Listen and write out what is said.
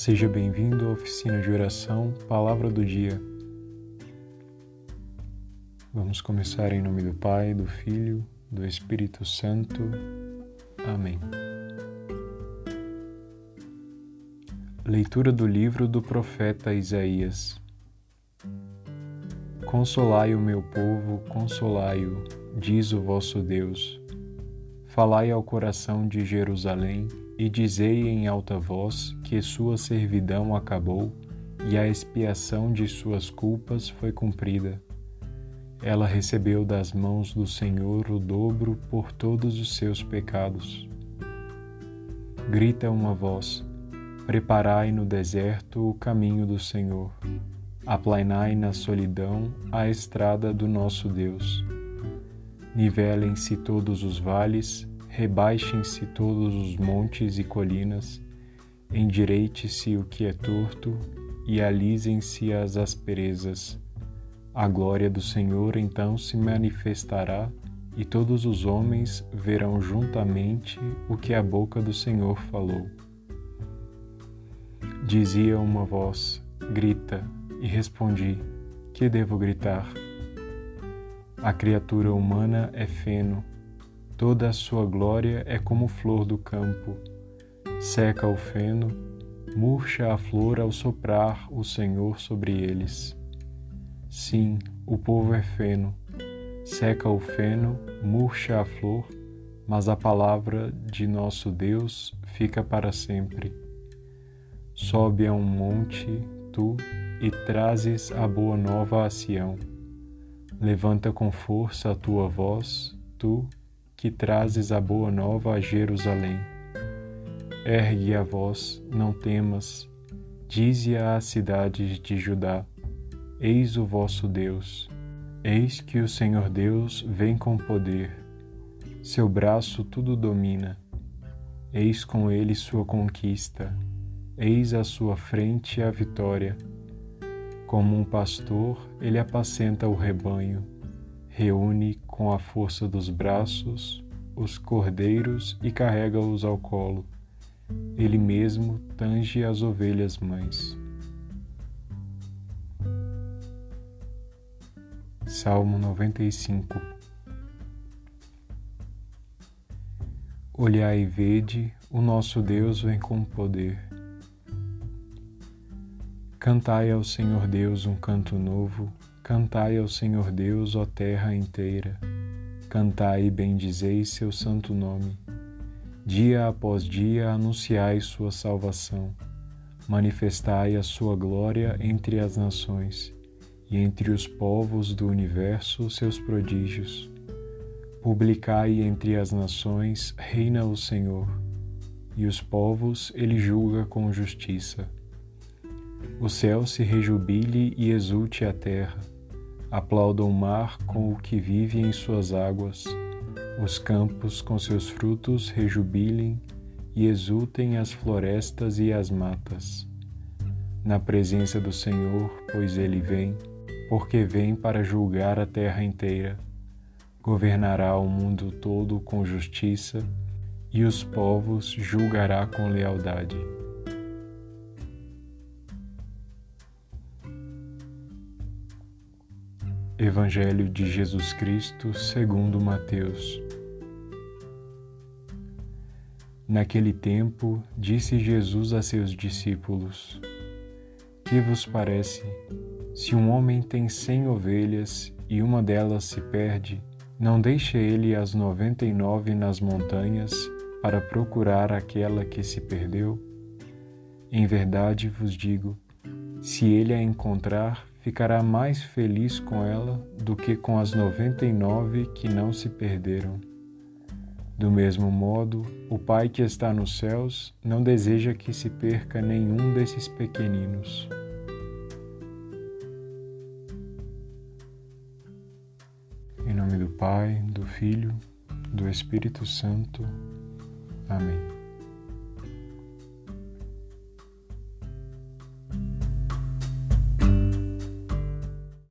Seja bem-vindo à oficina de oração Palavra do Dia. Vamos começar em nome do Pai, do Filho, do Espírito Santo. Amém. Leitura do livro do profeta Isaías. Consolai o meu povo, consolai-o, diz o vosso Deus. Falai ao coração de Jerusalém e dizei em alta voz que sua servidão acabou e a expiação de suas culpas foi cumprida. Ela recebeu das mãos do Senhor o dobro por todos os seus pecados. Grita uma voz: Preparai no deserto o caminho do Senhor. Aplainai na solidão a estrada do nosso Deus. Nivelem-se todos os vales, rebaixem-se todos os montes e colinas, endireite-se o que é torto e alisem-se as asperezas. A glória do Senhor então se manifestará e todos os homens verão juntamente o que a boca do Senhor falou. Dizia uma voz: Grita, e respondi: Que devo gritar? A criatura humana é feno Toda a sua glória é como flor do campo. Seca o feno, murcha a flor ao soprar o Senhor sobre eles. Sim, o povo é feno. Seca o feno, murcha a flor, mas a palavra de nosso Deus fica para sempre. Sobe a um monte, tu, e trazes a boa nova a Sião. Levanta com força a tua voz, tu, que trazes a boa nova a Jerusalém. Ergue a voz, não temas, dize às cidades de Judá: Eis o vosso Deus. Eis que o Senhor Deus vem com poder. Seu braço tudo domina. Eis com ele sua conquista. Eis à sua frente a vitória. Como um pastor, ele apacenta o rebanho reúne com a força dos braços os cordeiros e carrega-os ao colo. Ele mesmo tange as ovelhas mães. Salmo 95 Olhai e vede, o nosso Deus vem com poder. Cantai ao Senhor Deus um canto novo, Cantai ao Senhor Deus, ó terra inteira. Cantai e bendizei seu santo nome. Dia após dia anunciai sua salvação. Manifestai a sua glória entre as nações e entre os povos do universo seus prodígios. Publicai entre as nações, reina o Senhor, e os povos ele julga com justiça. O céu se rejubile e exulte a terra Aplauda o mar com o que vive em suas águas, os campos com seus frutos rejubilem e exultem as florestas e as matas. Na presença do Senhor, pois ele vem, porque vem para julgar a terra inteira. Governará o mundo todo com justiça e os povos julgará com lealdade. Evangelho de Jesus Cristo segundo Mateus. Naquele tempo, disse Jesus a seus discípulos: Que vos parece, se um homem tem cem ovelhas e uma delas se perde, não deixa ele as noventa e nove nas montanhas para procurar aquela que se perdeu? Em verdade vos digo, se ele a encontrar, ficará mais feliz com ela do que com as noventa e nove que não se perderam. Do mesmo modo, o Pai que está nos céus não deseja que se perca nenhum desses pequeninos. Em nome do Pai, do Filho, do Espírito Santo. Amém.